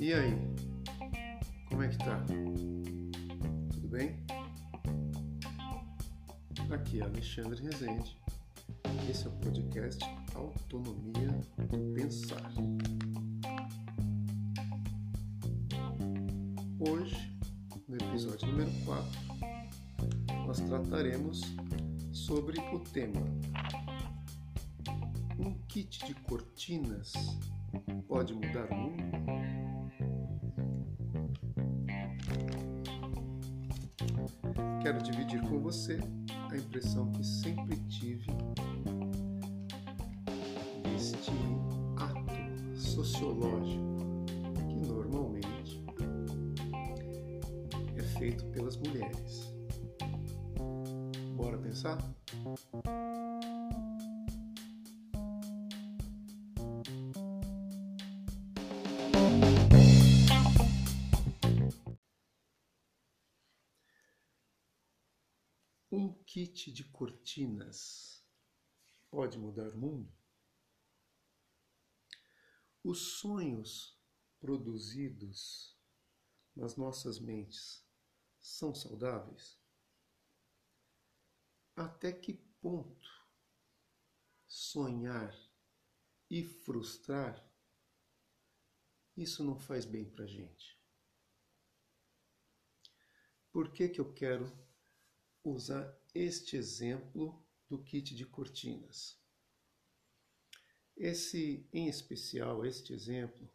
E aí? Como é que tá? Tudo bem? Aqui é Alexandre Rezende. Esse é o podcast Autonomia do Pensar. Hoje, no episódio número 4, nós trataremos sobre o tema Um kit de cortinas pode mudar o mundo? Quero dividir com você a impressão que sempre tive deste ato sociológico que normalmente é feito pelas mulheres. Pensar? Um kit de cortinas pode mudar o mundo? Os sonhos produzidos nas nossas mentes são saudáveis? Até que ponto sonhar e frustrar isso não faz bem para gente? Por que, que eu quero usar este exemplo do kit de cortinas. Esse, em especial, este exemplo,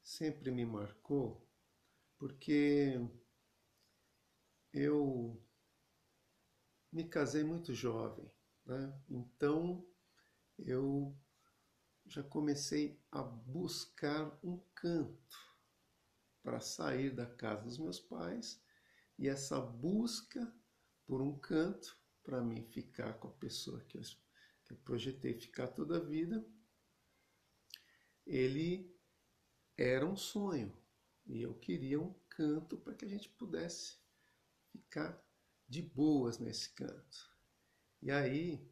sempre me marcou porque eu me casei muito jovem, né? então eu já comecei a buscar um canto para sair da casa dos meus pais e essa busca por um canto para mim ficar com a pessoa que eu, que eu projetei ficar toda a vida, ele era um sonho e eu queria um canto para que a gente pudesse ficar de boas nesse canto. E aí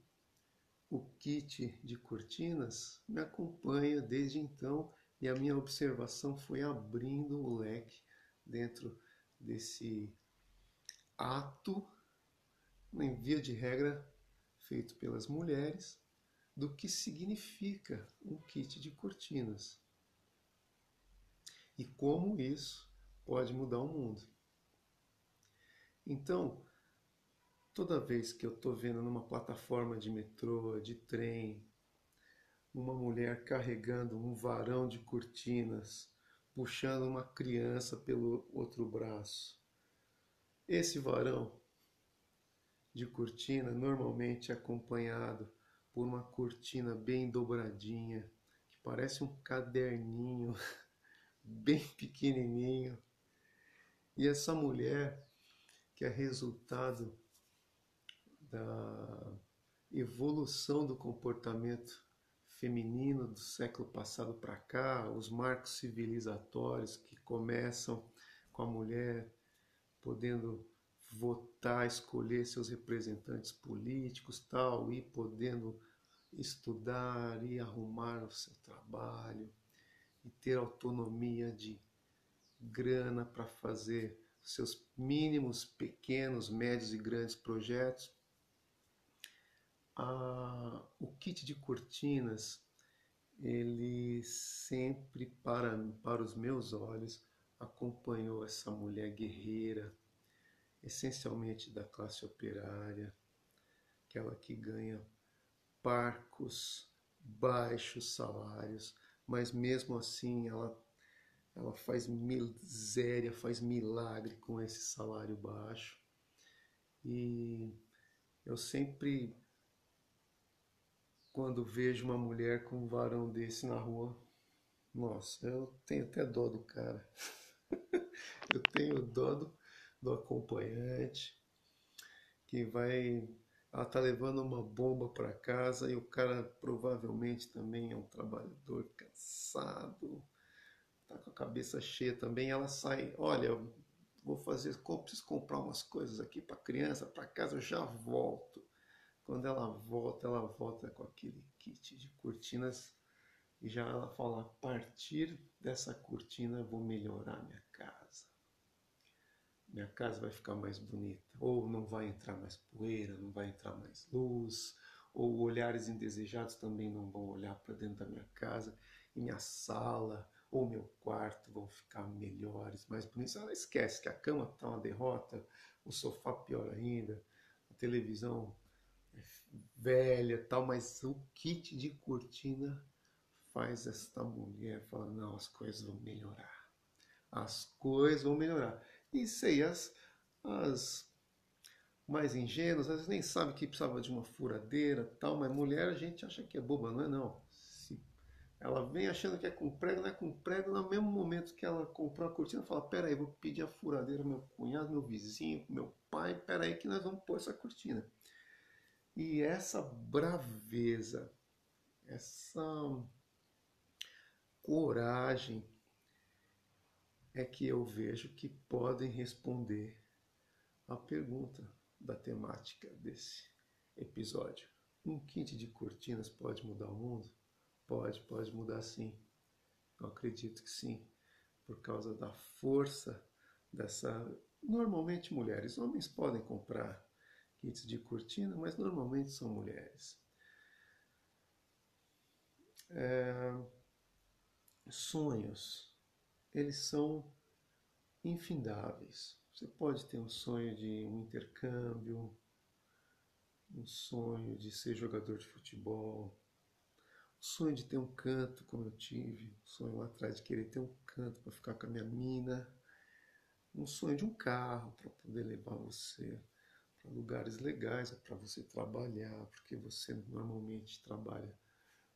o kit de cortinas me acompanha desde então e a minha observação foi abrindo o leque dentro desse ato em via de regra feito pelas mulheres, do que significa um kit de cortinas e como isso pode mudar o mundo. Então, toda vez que eu estou vendo numa plataforma de metrô, de trem, uma mulher carregando um varão de cortinas, puxando uma criança pelo outro braço, esse varão de cortina, normalmente acompanhado por uma cortina bem dobradinha, que parece um caderninho bem pequenininho. E essa mulher, que é resultado da evolução do comportamento feminino do século passado para cá, os marcos civilizatórios que começam com a mulher podendo votar, escolher seus representantes políticos, tal, e podendo estudar e arrumar o seu trabalho e ter autonomia de grana para fazer seus mínimos, pequenos, médios e grandes projetos. Ah, o kit de cortinas, ele sempre para, para os meus olhos acompanhou essa mulher guerreira, essencialmente da classe operária, aquela que ganha parcos, baixos salários, mas mesmo assim ela, ela faz miséria, faz milagre com esse salário baixo. E eu sempre, quando vejo uma mulher com um varão desse na rua, nossa, eu tenho até dó do cara. eu tenho dó do, do acompanhante que vai ela tá levando uma bomba para casa e o cara provavelmente também é um trabalhador cansado, tá com a cabeça cheia também. Ela sai, olha, vou fazer, preciso comprar umas coisas aqui para criança, para casa, eu já volto. Quando ela volta, ela volta com aquele kit de cortinas e já ela fala: a partir dessa cortina eu vou melhorar minha casa. Minha casa vai ficar mais bonita, ou não vai entrar mais poeira, não vai entrar mais luz, ou olhares indesejados também não vão olhar para dentro da minha casa, e minha sala ou meu quarto vão ficar melhores, mais bonitos. Ela esquece que a cama está uma derrota, o sofá pior ainda, a televisão velha tal, mas o kit de cortina faz esta mulher falar, não, as coisas vão melhorar. As coisas vão melhorar. E sei, as, as mais ingênuas, às vezes nem sabe que precisava de uma furadeira tal, mas mulher a gente acha que é boba, não é não. Ela vem achando que é com prego, não é com prego, no mesmo momento que ela comprou a cortina, fala, peraí, vou pedir a furadeira meu cunhado, meu vizinho, meu pai, peraí que nós vamos pôr essa cortina. E essa braveza, essa coragem é que eu vejo que podem responder a pergunta da temática desse episódio. Um kit de cortinas pode mudar o mundo? Pode, pode mudar sim. Eu acredito que sim, por causa da força dessa. Normalmente mulheres, homens podem comprar kits de cortina, mas normalmente são mulheres. É... Sonhos, eles são infindáveis. Você pode ter um sonho de um intercâmbio, um sonho de ser jogador de futebol, sonho de ter um canto como eu tive, um sonho lá atrás de querer ter um canto para ficar com a minha mina, um sonho de um carro para poder levar você lugares legais, para você trabalhar, porque você normalmente trabalha,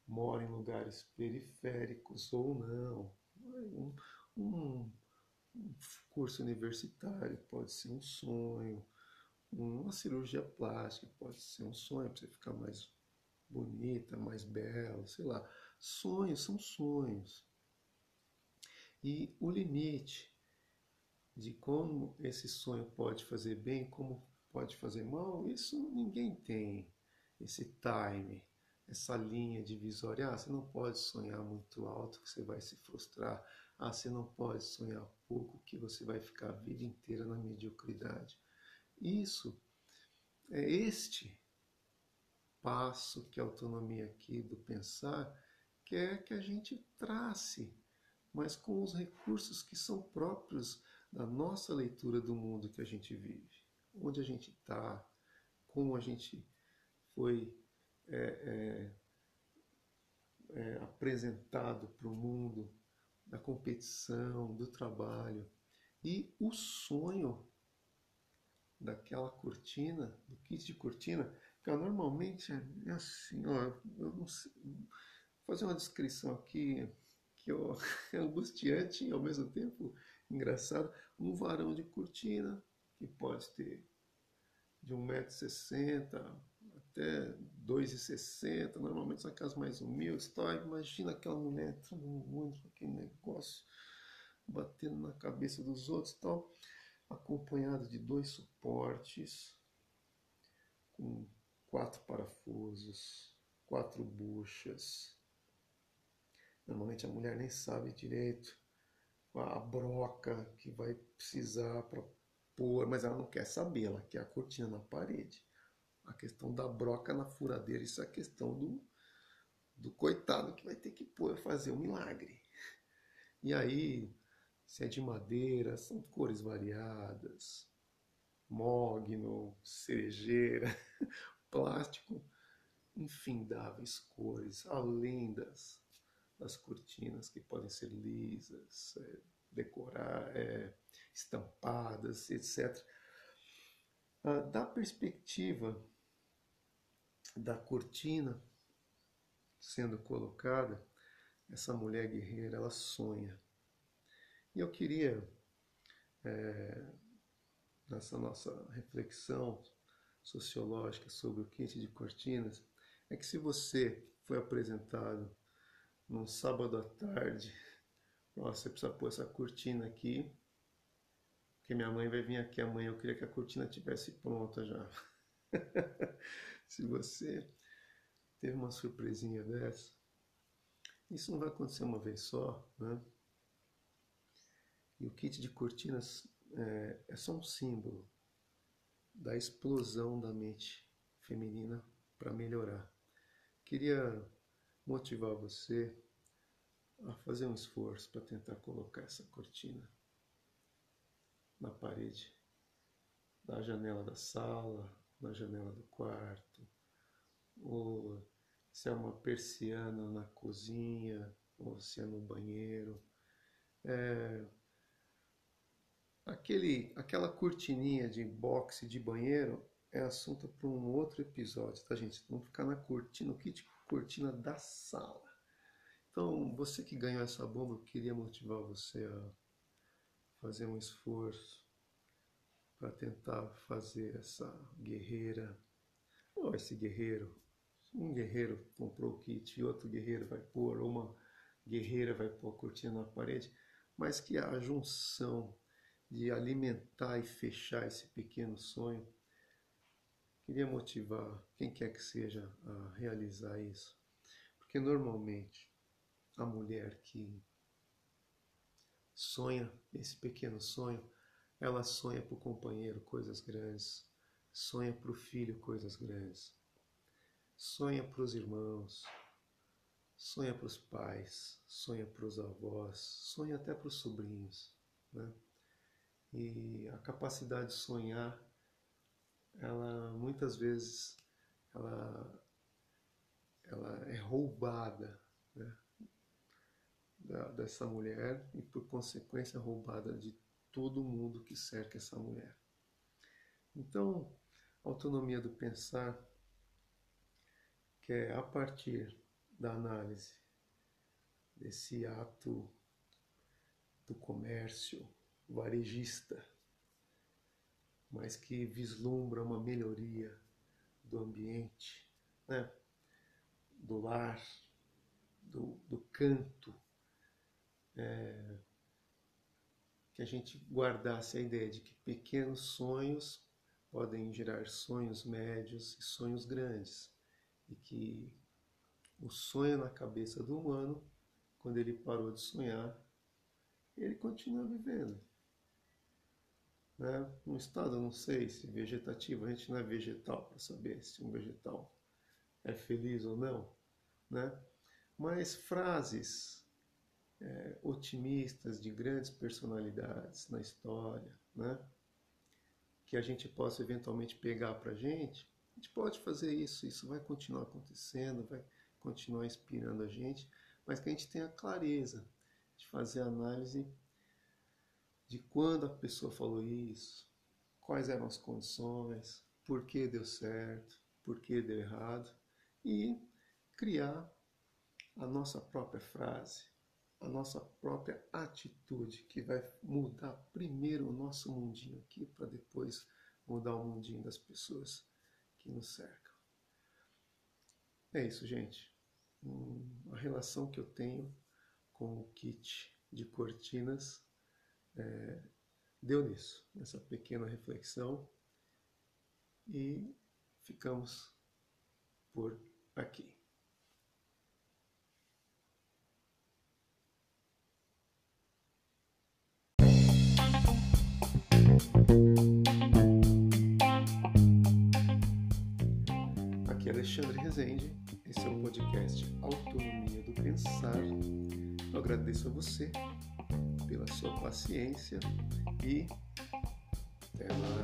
mora em lugares periféricos ou não. Um, um, um curso universitário pode ser um sonho, uma cirurgia plástica pode ser um sonho para você ficar mais bonita, mais bela, sei lá. Sonhos são sonhos. E o limite de como esse sonho pode fazer bem, como pode fazer mal, isso ninguém tem. Esse time, essa linha divisória. Ah, você não pode sonhar muito alto que você vai se frustrar. Ah, você não pode sonhar pouco que você vai ficar a vida inteira na mediocridade. Isso é este passo que a autonomia aqui do pensar quer que a gente trace, mas com os recursos que são próprios da nossa leitura do mundo que a gente vive, onde a gente está, como a gente foi é, é, é, apresentado para o mundo, da competição, do trabalho e o sonho daquela cortina, do kit de cortina, normalmente é assim, ó, eu não sei, vou fazer uma descrição aqui que ó, é angustiante e ao mesmo tempo engraçado. Um varão de cortina que pode ter de 1,60m até 2,60m, normalmente são aquelas mais humildes. Tá? Imagina aquela mulher entrando no mundo com aquele negócio, batendo na cabeça dos outros tal, acompanhado de dois suportes com quatro parafusos, quatro buchas. Normalmente a mulher nem sabe direito a broca que vai precisar para pôr, mas ela não quer saber, ela quer a cortina na parede. A questão da broca na furadeira, isso é a questão do, do coitado que vai ter que pôr, fazer um milagre. E aí, se é de madeira, são cores variadas, mogno, cerejeira, plástico, infindáveis cores, além das, das cortinas que podem ser lisas, é, decorar, é, estampadas, etc. Ah, da perspectiva da cortina sendo colocada, essa mulher guerreira, ela sonha. E eu queria, é, nessa nossa reflexão sociológica sobre o kit de cortinas é que se você foi apresentado num sábado à tarde, você precisa pôr essa cortina aqui, porque minha mãe vai vir aqui amanhã, eu queria que a cortina tivesse pronta já. se você teve uma surpresinha dessa, isso não vai acontecer uma vez só, né? E o kit de cortinas é, é só um símbolo da explosão da mente feminina para melhorar. Queria motivar você a fazer um esforço para tentar colocar essa cortina na parede da janela da sala, na janela do quarto, ou se é uma persiana na cozinha, ou se é no banheiro. É, aquele, aquela cortininha de boxe de banheiro é assunto para um outro episódio, tá, gente? Vamos ficar na cortina, no kit cortina da sala. Então, você que ganhou essa bomba, eu queria motivar você a fazer um esforço para tentar fazer essa guerreira, ou esse guerreiro, um guerreiro comprou o kit e outro guerreiro vai pôr, ou uma guerreira vai pôr a cortina na parede, mas que a junção de alimentar e fechar esse pequeno sonho, queria motivar quem quer que seja a realizar isso. Porque normalmente a mulher que sonha esse pequeno sonho, ela sonha para o companheiro coisas grandes, sonha para o filho coisas grandes, sonha para os irmãos, sonha para os pais, sonha para os avós, sonha até para os sobrinhos. Né? E a capacidade de sonhar, ela muitas vezes ela, ela é roubada né? Da, dessa mulher e por consequência roubada de todo mundo que cerca essa mulher. Então, autonomia do pensar, que é a partir da análise desse ato do comércio varejista, mas que vislumbra uma melhoria do ambiente, né? do lar, do, do canto, é, que a gente guardasse a ideia de que pequenos sonhos podem gerar sonhos médios e sonhos grandes, e que o sonho na cabeça do humano, quando ele parou de sonhar, ele continua vivendo. Né? Um estado, não sei se vegetativo, a gente não é vegetal para saber se um vegetal é feliz ou não, né? mas frases é, otimistas de grandes personalidades na história, né? que a gente possa eventualmente pegar para a gente, a gente pode fazer isso, isso vai continuar acontecendo, vai continuar inspirando a gente, mas que a gente tenha clareza de fazer análise de quando a pessoa falou isso, quais eram as condições, por que deu certo, por que deu errado, e criar a nossa própria frase, a nossa própria atitude, que vai mudar primeiro o nosso mundinho aqui, para depois mudar o mundinho das pessoas que nos cercam. É isso, gente. a relação que eu tenho com o kit de cortinas é, deu nisso, nessa pequena reflexão. E ficamos por aqui. Alexandre Rezende, esse é o podcast Autonomia do Pensar. Eu agradeço a você pela sua paciência e até mais.